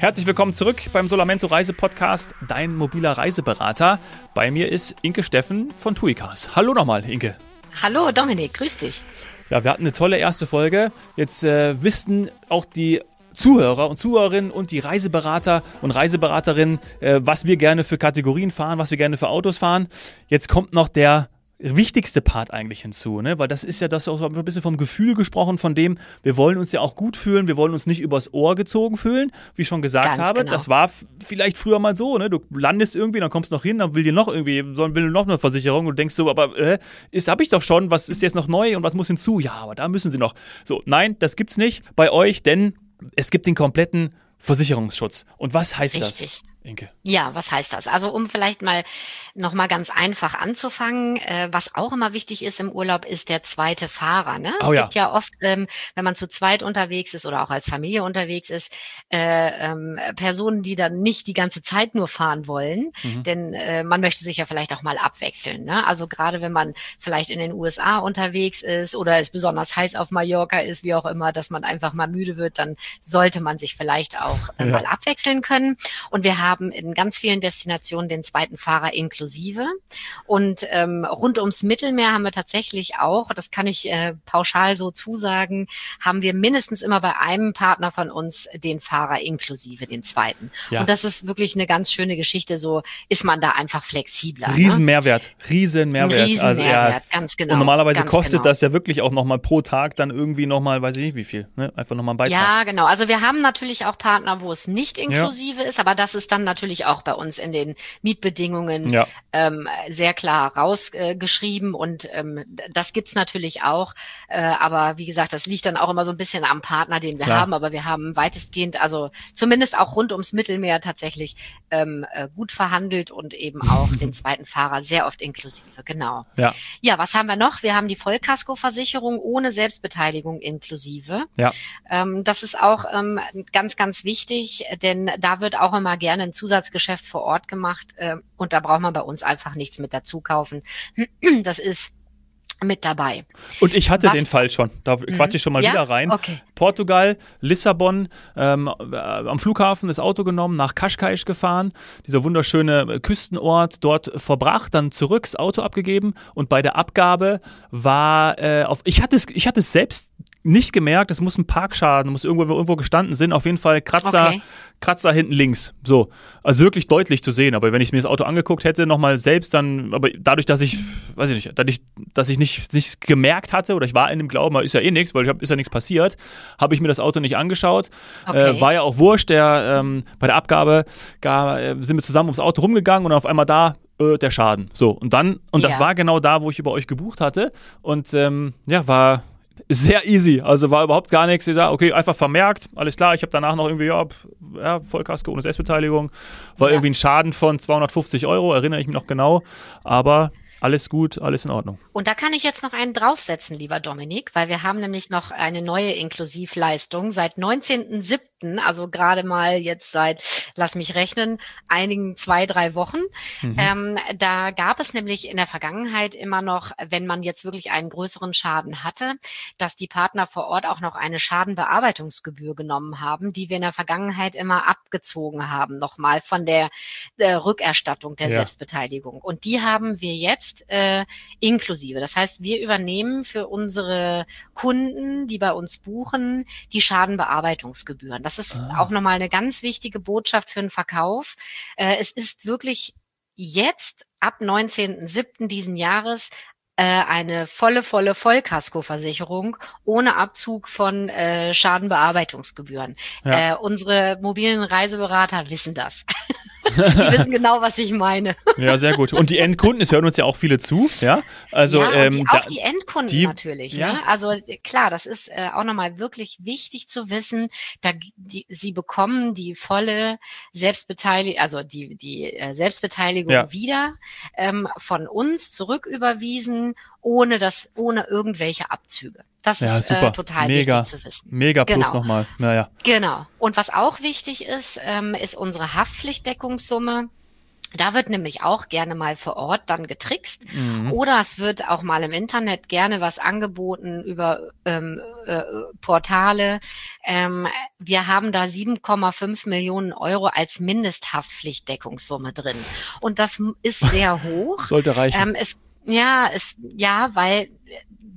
Herzlich willkommen zurück beim Solamento Reise Podcast, dein mobiler Reiseberater. Bei mir ist Inke Steffen von Tuicars. Hallo nochmal, Inke. Hallo Dominik, grüß dich. Ja, wir hatten eine tolle erste Folge. Jetzt äh, wissen auch die Zuhörer und Zuhörerinnen und die Reiseberater und Reiseberaterinnen, äh, was wir gerne für Kategorien fahren, was wir gerne für Autos fahren. Jetzt kommt noch der wichtigste Part eigentlich hinzu, ne? weil das ist ja das auch ein bisschen vom Gefühl gesprochen, von dem wir wollen uns ja auch gut fühlen, wir wollen uns nicht übers Ohr gezogen fühlen, wie ich schon gesagt Ganz habe. Genau. Das war vielleicht früher mal so, ne? du landest irgendwie, dann kommst du noch hin, dann will dir noch irgendwie, will noch eine Versicherung und denkst so, aber äh, ist habe ich doch schon, was ist jetzt noch neu und was muss hinzu? Ja, aber da müssen sie noch. So, nein, das gibt's nicht bei euch, denn es gibt den kompletten Versicherungsschutz. Und was heißt Richtig. das? Inke? Ja, was heißt das? Also um vielleicht mal nochmal ganz einfach anzufangen, äh, was auch immer wichtig ist im Urlaub, ist der zweite Fahrer. Ne? Oh, es ja. gibt ja oft, ähm, wenn man zu zweit unterwegs ist oder auch als Familie unterwegs ist, äh, ähm, Personen, die dann nicht die ganze Zeit nur fahren wollen, mhm. denn äh, man möchte sich ja vielleicht auch mal abwechseln. Ne? Also gerade wenn man vielleicht in den USA unterwegs ist oder es besonders heiß auf Mallorca ist, wie auch immer, dass man einfach mal müde wird, dann sollte man sich vielleicht auch äh, ja. mal abwechseln können. Und wir haben in ganz vielen Destinationen den zweiten Fahrer inklusive. Und ähm, rund ums Mittelmeer haben wir tatsächlich auch, das kann ich äh, pauschal so zusagen, haben wir mindestens immer bei einem Partner von uns den Fahrer inklusive, den zweiten. Ja. Und das ist wirklich eine ganz schöne Geschichte. So ist man da einfach flexibler. Ne? Riesenmehrwert, ne? Riesenmehrwert. Riesen also ja, ganz genau. Und normalerweise kostet genau. das ja wirklich auch nochmal pro Tag dann irgendwie nochmal, weiß ich nicht wie viel, ne? einfach nochmal ein Beitrag. Ja, genau. Also wir haben natürlich auch Partner, wo es nicht inklusive ja. ist, aber das ist dann natürlich auch bei uns in den Mietbedingungen ja. ähm, sehr klar rausgeschrieben äh, und ähm, das gibt's natürlich auch. Äh, aber wie gesagt, das liegt dann auch immer so ein bisschen am Partner, den wir klar. haben. Aber wir haben weitestgehend, also zumindest auch rund ums Mittelmeer tatsächlich ähm, äh, gut verhandelt und eben auch den zweiten Fahrer sehr oft inklusive. Genau. Ja. ja, was haben wir noch? Wir haben die Vollkaskoversicherung ohne Selbstbeteiligung inklusive. Ja. Ähm, das ist auch ähm, ganz, ganz wichtig, denn da wird auch immer gerne ein Zusatzgeschäft vor Ort gemacht äh, und da braucht man bei uns einfach nichts mit dazu kaufen. Das ist mit dabei. Und ich hatte Was? den Fall schon. Da mhm. quatsche ich schon mal ja? wieder rein. Okay. Portugal, Lissabon, ähm, äh, am Flughafen das Auto genommen, nach Cascais gefahren, dieser wunderschöne Küstenort, dort verbracht, dann zurück das Auto abgegeben und bei der Abgabe war äh, auf, ich hatte es, ich hatte es selbst nicht gemerkt, es muss ein Parkschaden, muss irgendwo, irgendwo gestanden sind, auf jeden Fall Kratzer, okay. Kratzer hinten links. So. Also wirklich deutlich zu sehen. Aber wenn ich mir das Auto angeguckt hätte, nochmal selbst, dann, aber dadurch, dass ich, weiß ich nicht, dadurch, dass ich nicht, nicht gemerkt hatte oder ich war in dem Glauben, ist ja eh nichts, weil ich hab, ist ja nichts passiert, habe ich mir das Auto nicht angeschaut. Okay. Äh, war ja auch wurscht, der, ähm, bei der Abgabe gar, äh, sind wir zusammen ums Auto rumgegangen und auf einmal da, äh, der Schaden. So. Und dann, und ja. das war genau da, wo ich über euch gebucht hatte. Und ähm, ja, war sehr easy. Also war überhaupt gar nichts. Ich sage, okay, einfach vermerkt, alles klar. Ich habe danach noch irgendwie, ja, ja Vollkasko ohne Selbstbeteiligung. War ja. irgendwie ein Schaden von 250 Euro, erinnere ich mich noch genau. Aber alles gut, alles in Ordnung. Und da kann ich jetzt noch einen draufsetzen, lieber Dominik, weil wir haben nämlich noch eine neue Inklusivleistung seit 19.07 also gerade mal jetzt seit, lass mich rechnen, einigen zwei, drei Wochen. Mhm. Ähm, da gab es nämlich in der Vergangenheit immer noch, wenn man jetzt wirklich einen größeren Schaden hatte, dass die Partner vor Ort auch noch eine Schadenbearbeitungsgebühr genommen haben, die wir in der Vergangenheit immer abgezogen haben, nochmal von der äh, Rückerstattung der ja. Selbstbeteiligung. Und die haben wir jetzt äh, inklusive. Das heißt, wir übernehmen für unsere Kunden, die bei uns buchen, die Schadenbearbeitungsgebühren. Das ist ah. auch nochmal eine ganz wichtige Botschaft für den Verkauf. Äh, es ist wirklich jetzt ab 19.07. diesen Jahres äh, eine volle, volle Vollkaskoversicherung ohne Abzug von äh, Schadenbearbeitungsgebühren. Ja. Äh, unsere mobilen Reiseberater wissen das. Die wissen genau, was ich meine. Ja, sehr gut. Und die Endkunden, es hören uns ja auch viele zu, ja? Also ja, ähm, die, auch die Endkunden die, natürlich. Ja. Ne? Also klar, das ist äh, auch nochmal wirklich wichtig zu wissen. Da die, sie bekommen die volle Selbstbeteiligung, also die die äh, Selbstbeteiligung ja. wieder ähm, von uns zurücküberwiesen, ohne das, ohne irgendwelche Abzüge. Das ja, ist äh, total Mega. wichtig zu wissen. Mega plus genau. nochmal. Naja. Genau. Und was auch wichtig ist, ähm, ist unsere Haftpflichtdeckungssumme. Da wird nämlich auch gerne mal vor Ort dann getrickst mhm. oder es wird auch mal im Internet gerne was angeboten über ähm, äh, Portale. Ähm, wir haben da 7,5 Millionen Euro als Mindesthaftpflichtdeckungssumme drin und das ist sehr hoch. Sollte reichen. Ähm, es, ja, es, ja, weil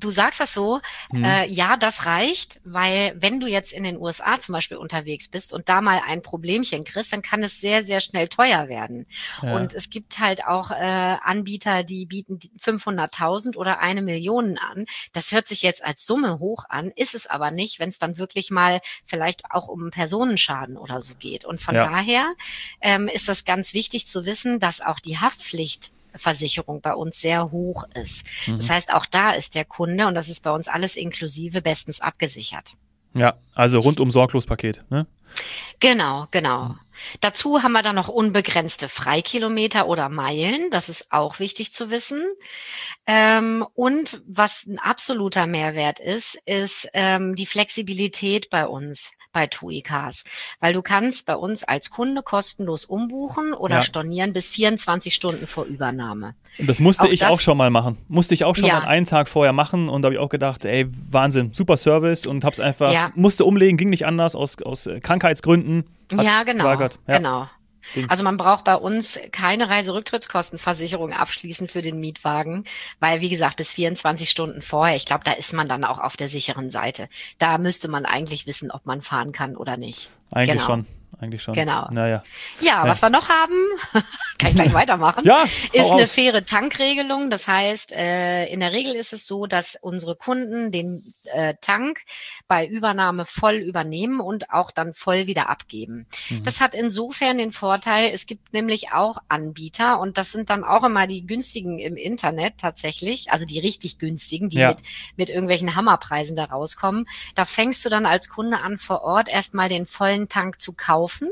du sagst das so, mhm. äh, ja, das reicht, weil wenn du jetzt in den USA zum Beispiel unterwegs bist und da mal ein Problemchen kriegst, dann kann es sehr, sehr schnell teuer werden. Ja. Und es gibt halt auch äh, Anbieter, die bieten 500.000 oder eine Million an. Das hört sich jetzt als Summe hoch an, ist es aber nicht, wenn es dann wirklich mal vielleicht auch um Personenschaden oder so geht. Und von ja. daher ähm, ist das ganz wichtig zu wissen, dass auch die Haftpflicht Versicherung bei uns sehr hoch ist. Mhm. Das heißt, auch da ist der Kunde, und das ist bei uns alles inklusive, bestens abgesichert. Ja, also rundum sorglos Paket, ne? Genau, genau. Dazu haben wir dann noch unbegrenzte Freikilometer oder Meilen. Das ist auch wichtig zu wissen. Ähm, und was ein absoluter Mehrwert ist, ist ähm, die Flexibilität bei uns bei TUI Cars, weil du kannst bei uns als Kunde kostenlos umbuchen oder ja. stornieren bis 24 Stunden vor Übernahme. Und das musste auch ich das, auch schon mal machen. Musste ich auch schon ja. mal einen Tag vorher machen und da habe ich auch gedacht, ey, Wahnsinn, super Service und hab's einfach, ja. musste umlegen, ging nicht anders aus, aus Krankheitsgründen. Hat, ja, genau. Genau. Also man braucht bei uns keine Reiserücktrittskostenversicherung abschließen für den Mietwagen, weil wie gesagt, bis 24 Stunden vorher, ich glaube, da ist man dann auch auf der sicheren Seite. Da müsste man eigentlich wissen, ob man fahren kann oder nicht. Eigentlich genau. schon eigentlich schon. Genau. Naja. Ja, ja, was wir noch haben, kann ich gleich weitermachen, ja, ist eine faire Tankregelung. Das heißt, äh, in der Regel ist es so, dass unsere Kunden den äh, Tank bei Übernahme voll übernehmen und auch dann voll wieder abgeben. Mhm. Das hat insofern den Vorteil, es gibt nämlich auch Anbieter und das sind dann auch immer die günstigen im Internet tatsächlich, also die richtig günstigen, die ja. mit, mit irgendwelchen Hammerpreisen da rauskommen. Da fängst du dann als Kunde an, vor Ort erstmal den vollen Tank zu kaufen kaufen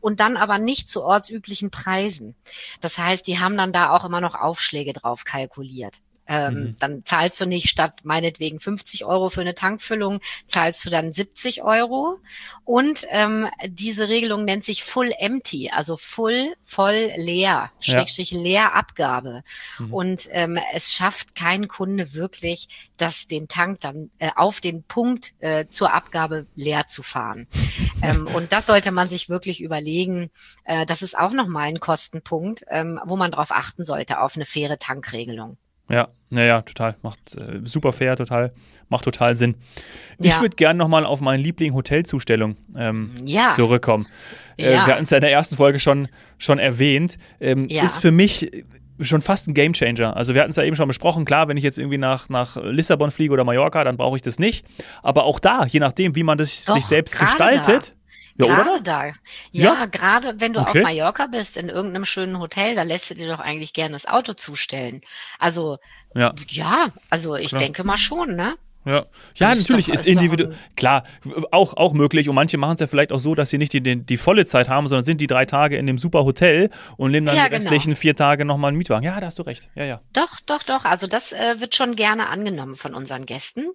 und dann aber nicht zu ortsüblichen Preisen. Das heißt, die haben dann da auch immer noch Aufschläge drauf kalkuliert. Ähm, mhm. Dann zahlst du nicht statt meinetwegen 50 Euro für eine Tankfüllung, zahlst du dann 70 Euro. Und ähm, diese Regelung nennt sich Full Empty, also Full, voll leer, Schrägstrich ja. Leerabgabe. Mhm. Und ähm, es schafft kein Kunde wirklich, das den Tank dann äh, auf den Punkt äh, zur Abgabe leer zu fahren. ähm, und das sollte man sich wirklich überlegen. Äh, das ist auch nochmal ein Kostenpunkt, ähm, wo man darauf achten sollte, auf eine faire Tankregelung. Ja, naja, total. Macht äh, super fair, total. Macht total Sinn. Ja. Ich würde gerne nochmal auf meinen Liebling Hotelzustellung ähm, ja. zurückkommen. Äh, ja. Wir hatten es ja in der ersten Folge schon, schon erwähnt. Ähm, ist für mich schon fast ein Gamechanger. Also wir hatten es ja eben schon besprochen, klar, wenn ich jetzt irgendwie nach, nach Lissabon fliege oder Mallorca, dann brauche ich das nicht. Aber auch da, je nachdem, wie man das Doch, sich selbst gestaltet, da. Ja, gerade oder? da. Ja, ja? gerade wenn du okay. auf Mallorca bist, in irgendeinem schönen Hotel, da lässt du dir doch eigentlich gerne das Auto zustellen. Also, ja, ja also ich Klar. denke mal schon, ne? Ja, ja natürlich ist, individuell. Klar, auch, auch möglich. Und manche machen es ja vielleicht auch so, dass sie nicht die, die, die, volle Zeit haben, sondern sind die drei Tage in dem super Hotel und nehmen dann ja, die genau. restlichen genau. vier Tage nochmal einen Mietwagen. Ja, da hast du recht. Ja, ja. Doch, doch, doch. Also das äh, wird schon gerne angenommen von unseren Gästen.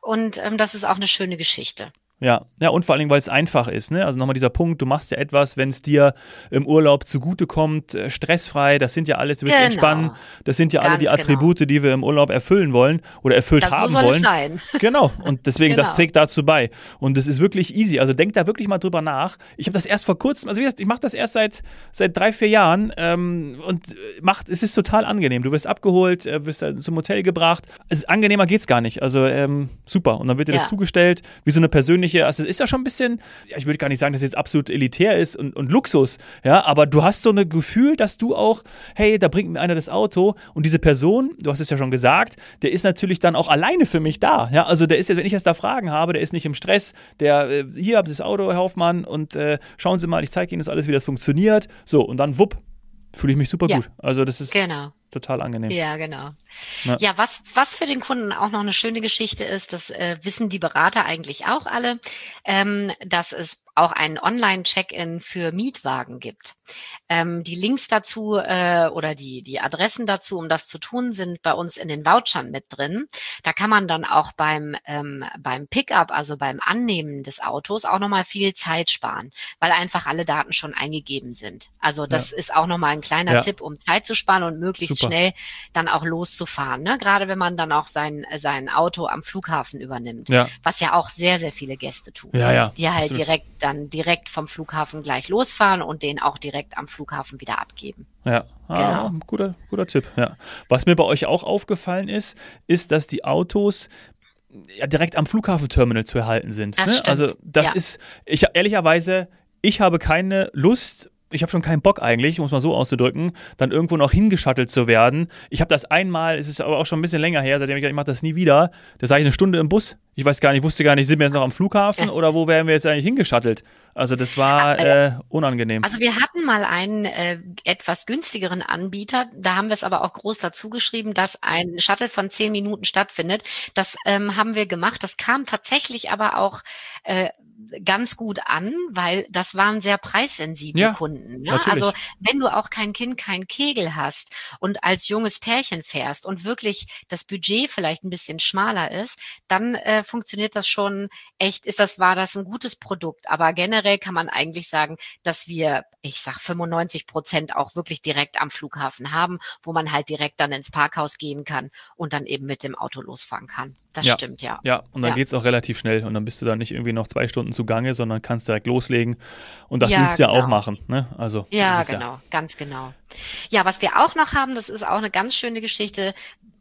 Und ähm, das ist auch eine schöne Geschichte. Ja, ja, und vor allen Dingen, weil es einfach ist. Ne? Also nochmal dieser Punkt, du machst ja etwas, wenn es dir im Urlaub zugutekommt, äh, stressfrei, das sind ja alles, du willst genau. entspannen, das sind ja Ganz alle die genau. Attribute, genau. die wir im Urlaub erfüllen wollen oder erfüllt das haben so soll wollen. Es sein. Genau, und deswegen, genau. das trägt dazu bei. Und es ist wirklich easy. Also denk da wirklich mal drüber nach. Ich habe das erst vor kurzem, also wie gesagt, ich mache das erst seit, seit drei, vier Jahren ähm, und macht, es ist total angenehm. Du wirst abgeholt, äh, wirst zum Hotel gebracht. Also, angenehmer geht's gar nicht. Also ähm, super. Und dann wird dir ja. das zugestellt, wie so eine persönliche persönliche, also es ist ja schon ein bisschen, ja, ich würde gar nicht sagen, dass es jetzt absolut elitär ist und, und Luxus, ja, aber du hast so ein Gefühl, dass du auch, hey, da bringt mir einer das Auto und diese Person, du hast es ja schon gesagt, der ist natürlich dann auch alleine für mich da, ja, also der ist jetzt, wenn ich jetzt da Fragen habe, der ist nicht im Stress, der, äh, hier habt ihr das Auto, Herr Hoffmann, und äh, schauen Sie mal, ich zeige Ihnen das alles, wie das funktioniert, so, und dann wupp, fühle ich mich super ja. gut. Also das ist genau. Total angenehm. Ja, genau. Ja. ja, was, was für den Kunden auch noch eine schöne Geschichte ist, das äh, wissen die Berater eigentlich auch alle, ähm, dass es auch einen Online-Check-in für Mietwagen gibt. Ähm, die Links dazu äh, oder die, die Adressen dazu, um das zu tun, sind bei uns in den Vouchern mit drin. Da kann man dann auch beim, ähm, beim Pickup, also beim Annehmen des Autos, auch nochmal viel Zeit sparen, weil einfach alle Daten schon eingegeben sind. Also das ja. ist auch nochmal ein kleiner ja. Tipp, um Zeit zu sparen und möglichst Super. schnell dann auch loszufahren. Ne? Gerade wenn man dann auch sein, sein Auto am Flughafen übernimmt, ja. was ja auch sehr, sehr viele Gäste tun, die halt absolut. direkt dann direkt vom Flughafen gleich losfahren und den auch direkt am Flughafen wieder abgeben. Ja, ah, genau. guter, guter Tipp. Ja. Was mir bei euch auch aufgefallen ist, ist, dass die Autos ja, direkt am Flughafenterminal zu erhalten sind. Ne? Also das ja. ist, ich ehrlicherweise, ich habe keine Lust, ich habe schon keinen Bock eigentlich, um es mal so auszudrücken, dann irgendwo noch hingeschattelt zu werden. Ich habe das einmal, es ist aber auch schon ein bisschen länger her, seitdem ich, ich mache das nie wieder. Da sage ich eine Stunde im Bus. Ich weiß gar nicht, wusste gar nicht, sind wir jetzt noch am Flughafen oder wo wären wir jetzt eigentlich hingeschattelt? Also das war äh, unangenehm. Also wir hatten mal einen äh, etwas günstigeren Anbieter, da haben wir es aber auch groß dazu geschrieben, dass ein Shuttle von zehn Minuten stattfindet. Das ähm, haben wir gemacht. Das kam tatsächlich aber auch äh, ganz gut an, weil das waren sehr preissensible ja, Kunden. Ne? Also wenn du auch kein Kind, kein Kegel hast und als junges Pärchen fährst und wirklich das Budget vielleicht ein bisschen schmaler ist, dann äh, funktioniert das schon echt, ist das, war das ein gutes Produkt. Aber generell kann man eigentlich sagen, dass wir, ich sag 95 Prozent auch wirklich direkt am Flughafen haben, wo man halt direkt dann ins Parkhaus gehen kann und dann eben mit dem Auto losfahren kann. Das ja. stimmt, ja. Ja, und dann ja. geht es auch relativ schnell und dann bist du da nicht irgendwie noch zwei Stunden zugange, sondern kannst direkt loslegen. Und das ja, willst du genau. ja auch machen. Ne? Also, ja, genau, ja. ganz genau. Ja, was wir auch noch haben, das ist auch eine ganz schöne Geschichte,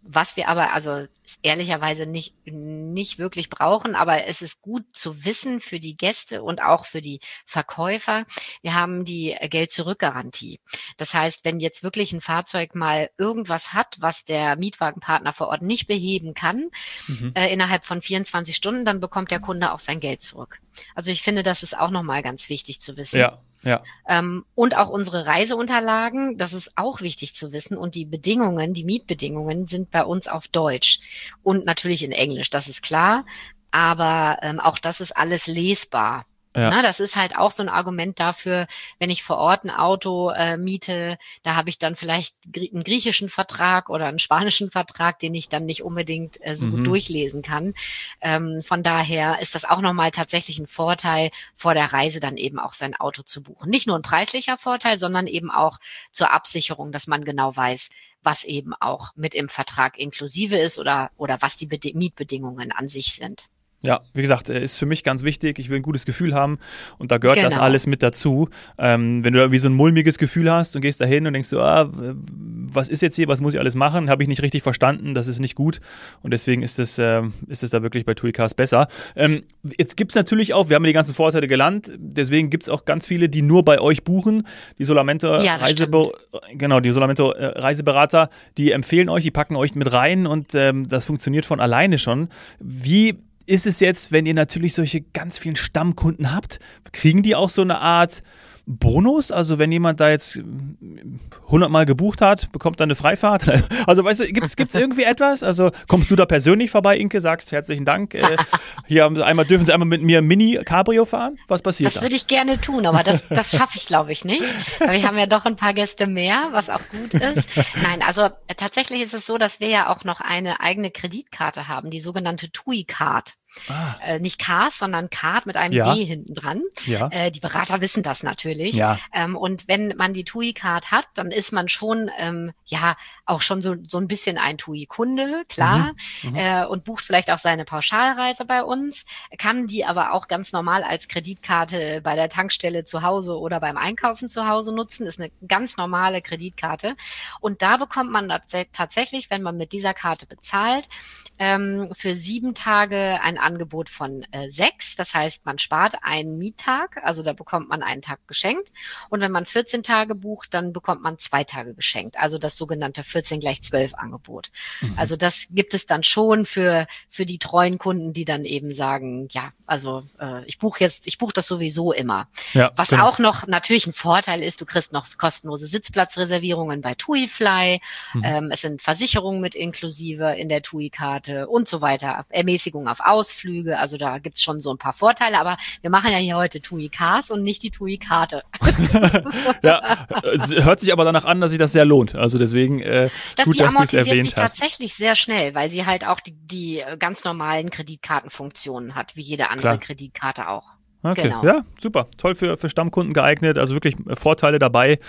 was wir aber also ehrlicherweise nicht, nicht wirklich brauchen, aber es ist gut zu wissen für die Gäste und auch für die Verkäufer. Wir haben die Geld-Zurück-Garantie. Das heißt, wenn jetzt wirklich ein Fahrzeug mal irgendwas hat, was der Mietwagenpartner vor Ort nicht beheben kann, mhm. äh, innerhalb von 24 Stunden, dann bekommt der Kunde auch sein Geld zurück. Also ich finde, das ist auch nochmal ganz wichtig zu wissen. Ja, ja. Ähm, und auch unsere Reiseunterlagen, das ist auch wichtig zu wissen. Und die Bedingungen, die Mietbedingungen sind bei uns auf Deutsch und natürlich in Englisch, das ist klar. Aber ähm, auch das ist alles lesbar. Ja. Na, das ist halt auch so ein Argument dafür, wenn ich vor Ort ein Auto äh, miete, da habe ich dann vielleicht einen griechischen Vertrag oder einen spanischen Vertrag, den ich dann nicht unbedingt äh, so mhm. gut durchlesen kann. Ähm, von daher ist das auch nochmal tatsächlich ein Vorteil, vor der Reise dann eben auch sein Auto zu buchen. Nicht nur ein preislicher Vorteil, sondern eben auch zur Absicherung, dass man genau weiß, was eben auch mit im Vertrag inklusive ist oder, oder was die Bedi Mietbedingungen an sich sind. Ja, wie gesagt, ist für mich ganz wichtig. Ich will ein gutes Gefühl haben und da gehört genau. das alles mit dazu. Ähm, wenn du irgendwie so ein mulmiges Gefühl hast und gehst da hin und denkst so, ah, was ist jetzt hier, was muss ich alles machen, habe ich nicht richtig verstanden, das ist nicht gut und deswegen ist es, äh, ist es da wirklich bei TuiCast besser. Ähm, jetzt gibt es natürlich auch, wir haben die ganzen Vorteile gelernt, deswegen gibt es auch ganz viele, die nur bei euch buchen. Die Solamento, ja, Reisebe genau, die Solamento äh, Reiseberater, die empfehlen euch, die packen euch mit rein und ähm, das funktioniert von alleine schon. Wie ist es jetzt, wenn ihr natürlich solche ganz vielen Stammkunden habt, kriegen die auch so eine Art Bonus? Also wenn jemand da jetzt 100 Mal gebucht hat, bekommt dann eine Freifahrt? Also weißt du, gibt es irgendwie etwas? Also kommst du da persönlich vorbei, Inke, sagst herzlichen Dank. Äh, hier haben sie einmal, dürfen Sie einmal mit mir Mini Cabrio fahren? Was passiert das da? Das würde ich gerne tun, aber das, das schaffe ich glaube ich nicht. Weil wir haben ja doch ein paar Gäste mehr, was auch gut ist. Nein, also tatsächlich ist es so, dass wir ja auch noch eine eigene Kreditkarte haben, die sogenannte TUI-Card. Ah. Äh, nicht Cars, sondern Card mit einem ja. D hinten dran. Ja. Äh, die Berater wissen das natürlich. Ja. Ähm, und wenn man die TUI-Card hat, dann ist man schon ähm, ja auch schon so, so ein bisschen ein TUI-Kunde, klar, mhm. Mhm. Äh, und bucht vielleicht auch seine Pauschalreise bei uns, kann die aber auch ganz normal als Kreditkarte bei der Tankstelle zu Hause oder beim Einkaufen zu Hause nutzen. Ist eine ganz normale Kreditkarte. Und da bekommt man tatsächlich, wenn man mit dieser Karte bezahlt, ähm, für sieben Tage ein Angebot von äh, sechs. Das heißt, man spart einen Miettag, also da bekommt man einen Tag geschenkt. Und wenn man 14 Tage bucht, dann bekommt man zwei Tage geschenkt. Also das sogenannte 14 gleich 12 Angebot. Mhm. Also das gibt es dann schon für, für die treuen Kunden, die dann eben sagen, ja, also äh, ich buche jetzt, ich buche das sowieso immer. Ja, Was genau. auch noch natürlich ein Vorteil ist, du kriegst noch kostenlose Sitzplatzreservierungen bei TuiFly. Mhm. Ähm, es sind Versicherungen mit inklusive in der TUI-Karte und so weiter. Ermäßigung auf Aus Ausflüge. Also da gibt's schon so ein paar Vorteile, aber wir machen ja hier heute TUI Cars und nicht die TUI Karte. ja, hört sich aber danach an, dass sich das sehr lohnt. Also deswegen äh, gut, dass du es erwähnt sich hast. tatsächlich sehr schnell, weil sie halt auch die, die ganz normalen Kreditkartenfunktionen hat, wie jede andere Klar. Kreditkarte auch. Okay, genau. ja, super. Toll für, für Stammkunden geeignet. Also wirklich äh, Vorteile dabei.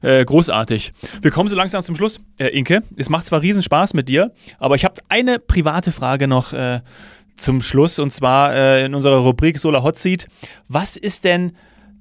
Äh, großartig. Wir kommen so langsam zum Schluss, äh, Inke. Es macht zwar riesen Spaß mit dir, aber ich habe eine private Frage noch äh, zum Schluss und zwar äh, in unserer Rubrik Solar Hot Seat. Was ist denn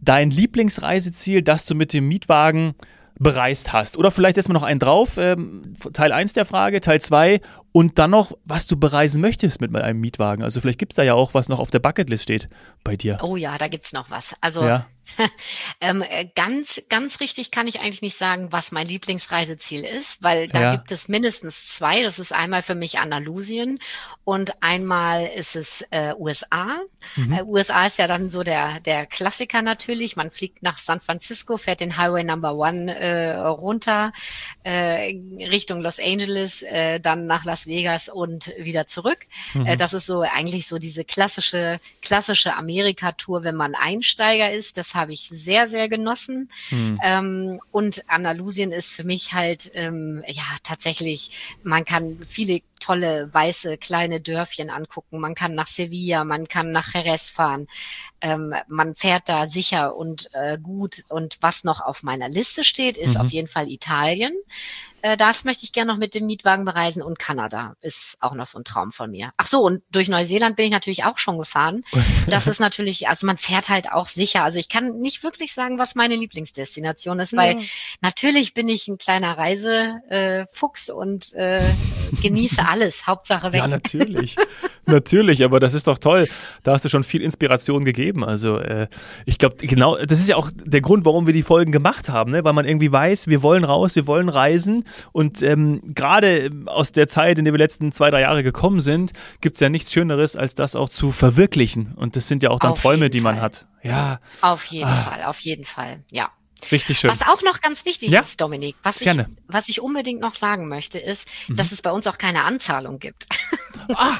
dein Lieblingsreiseziel, das du mit dem Mietwagen bereist hast. Oder vielleicht setzt man noch einen drauf, ähm, Teil 1 der Frage, Teil 2 und dann noch, was du bereisen möchtest mit einem Mietwagen. Also vielleicht gibt es da ja auch was noch auf der Bucketlist steht bei dir. Oh ja, da gibt es noch was. Also ja. ähm, äh, ganz, ganz richtig kann ich eigentlich nicht sagen, was mein Lieblingsreiseziel ist, weil da ja. gibt es mindestens zwei. Das ist einmal für mich Andalusien und einmal ist es äh, USA. Mhm. Äh, USA ist ja dann so der, der Klassiker natürlich. Man fliegt nach San Francisco, fährt den Highway Number One äh, runter äh, Richtung Los Angeles, äh, dann nach Las Vegas und wieder zurück. Mhm. Äh, das ist so eigentlich so diese klassische, klassische Amerika-Tour, wenn man Einsteiger ist. Das habe ich sehr, sehr genossen. Mhm. Ähm, und Andalusien ist für mich halt, ähm, ja, tatsächlich, man kann viele tolle weiße kleine Dörfchen angucken. Man kann nach Sevilla, man kann nach Jerez fahren. Ähm, man fährt da sicher und äh, gut. Und was noch auf meiner Liste steht, ist mhm. auf jeden Fall Italien. Äh, das möchte ich gerne noch mit dem Mietwagen bereisen und Kanada ist auch noch so ein Traum von mir. Ach so, und durch Neuseeland bin ich natürlich auch schon gefahren. Das ist natürlich, also man fährt halt auch sicher. Also ich kann nicht wirklich sagen, was meine Lieblingsdestination ist, weil ja. natürlich bin ich ein kleiner Reisefuchs und äh, genieße alles. Hauptsache weg. Ja, natürlich. natürlich, aber das ist doch toll. Da hast du schon viel Inspiration gegeben. Also äh, ich glaube, genau, das ist ja auch der Grund, warum wir die Folgen gemacht haben, ne? weil man irgendwie weiß, wir wollen raus, wir wollen reisen und ähm, gerade aus der Zeit, in der wir letzten zwei, drei Jahre gekommen sind, gibt es ja nichts Schöneres, als das auch zu verwirklichen. Und das sind ja auch dann auf Träume, die man hat. Ja. Auf jeden ah. Fall, auf jeden Fall, ja. Richtig schön. Was auch noch ganz wichtig ja? ist, Dominik, was ich, was ich unbedingt noch sagen möchte, ist, mhm. dass es bei uns auch keine Anzahlung gibt. Ah,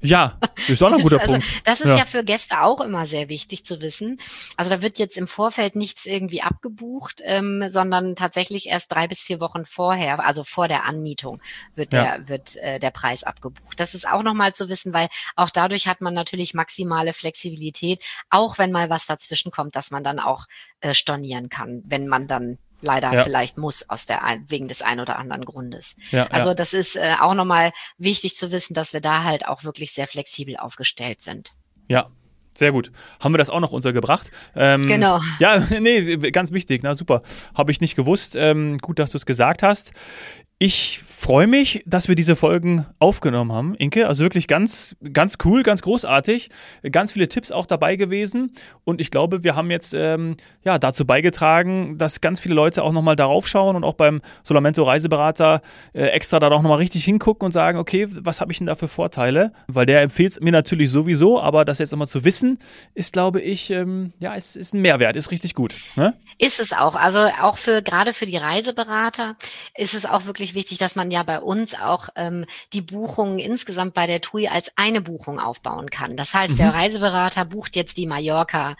ja, ist auch ein guter also, Punkt. Das ist ja. ja. für Gäste auch immer sehr wichtig zu wissen. Also da wird jetzt im Vorfeld nichts irgendwie abgebucht, ähm, sondern tatsächlich erst drei bis vier Wochen vorher, also vor der Anmietung, wird ja. der wird äh, der Preis abgebucht. Das ist auch nochmal zu wissen, weil auch dadurch hat man natürlich maximale Flexibilität, auch wenn mal was dazwischen kommt, dass man dann auch äh, stornieren kann, wenn man dann leider ja. vielleicht muss aus der wegen des ein oder anderen Grundes. Ja, also ja. das ist äh, auch nochmal wichtig zu wissen, dass wir da halt auch wirklich sehr flexibel aufgestellt sind. Ja, sehr gut. Haben wir das auch noch untergebracht? Ähm, genau. Ja, nee, ganz wichtig. Na super. Habe ich nicht gewusst. Ähm, gut, dass du es gesagt hast. Ich freue mich, dass wir diese Folgen aufgenommen haben, Inke. Also wirklich ganz, ganz cool, ganz großartig. Ganz viele Tipps auch dabei gewesen. Und ich glaube, wir haben jetzt ähm, ja, dazu beigetragen, dass ganz viele Leute auch nochmal darauf schauen und auch beim Solamento Reiseberater äh, extra da auch nochmal richtig hingucken und sagen, okay, was habe ich denn da für Vorteile? Weil der empfiehlt es mir natürlich sowieso, aber das jetzt nochmal zu wissen, ist, glaube ich, ähm, ja, ist, ist ein Mehrwert, ist richtig gut. Ne? Ist es auch. Also auch für gerade für die Reiseberater ist es auch wirklich wichtig, dass man ja bei uns auch ähm, die Buchungen insgesamt bei der TUI als eine Buchung aufbauen kann. Das heißt, mhm. der Reiseberater bucht jetzt die Mallorca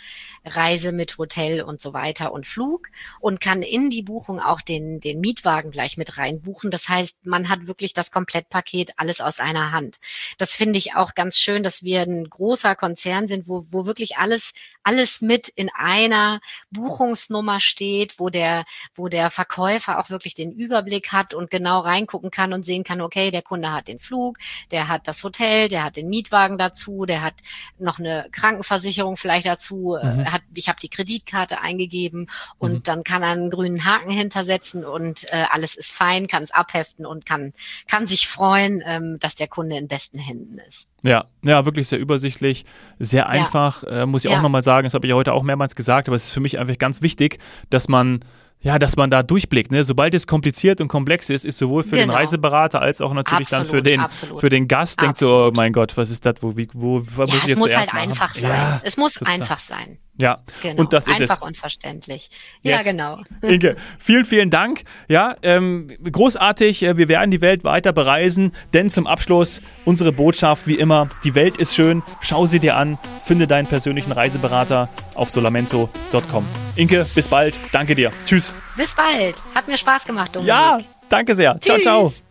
Reise mit Hotel und so weiter und Flug und kann in die Buchung auch den, den Mietwagen gleich mit reinbuchen. Das heißt, man hat wirklich das Komplettpaket alles aus einer Hand. Das finde ich auch ganz schön, dass wir ein großer Konzern sind, wo, wo wirklich alles, alles mit in einer Buchungsnummer steht, wo der, wo der Verkäufer auch wirklich den Überblick hat und genau reingucken kann und sehen kann, okay, der Kunde hat den Flug, der hat das Hotel, der hat den Mietwagen dazu, der hat noch eine Krankenversicherung vielleicht dazu, mhm hat, ich habe die Kreditkarte eingegeben und mhm. dann kann er einen grünen Haken hintersetzen und äh, alles ist fein, kann es abheften und kann, kann sich freuen, ähm, dass der Kunde in besten Händen ist. Ja, ja, wirklich sehr übersichtlich, sehr einfach, ja. äh, muss ich ja. auch nochmal sagen, das habe ich ja heute auch mehrmals gesagt, aber es ist für mich einfach ganz wichtig, dass man ja, dass man da durchblickt. Ne? Sobald es kompliziert und komplex ist, ist sowohl für genau. den Reiseberater als auch natürlich absolut, dann für den, für den Gast, denkt so, oh mein Gott, was ist das, wo, wie, wo, wo ja, muss ich jetzt Es muss halt einfach sein. Ja, es muss total. einfach sein. Ja, genau. und das ist Einfach es. und verständlich. Yes. Ja, genau. Inge, vielen, vielen Dank. Ja, ähm, großartig. Äh, wir werden die Welt weiter bereisen, denn zum Abschluss unsere Botschaft wie immer: Die Welt ist schön. Schau sie dir an. Finde deinen persönlichen Reiseberater auf solamento.com. Inke, bis bald. Danke dir. Tschüss. Bis bald. Hat mir Spaß gemacht, Dominik. Ja, danke sehr. Tschüss. Ciao, ciao.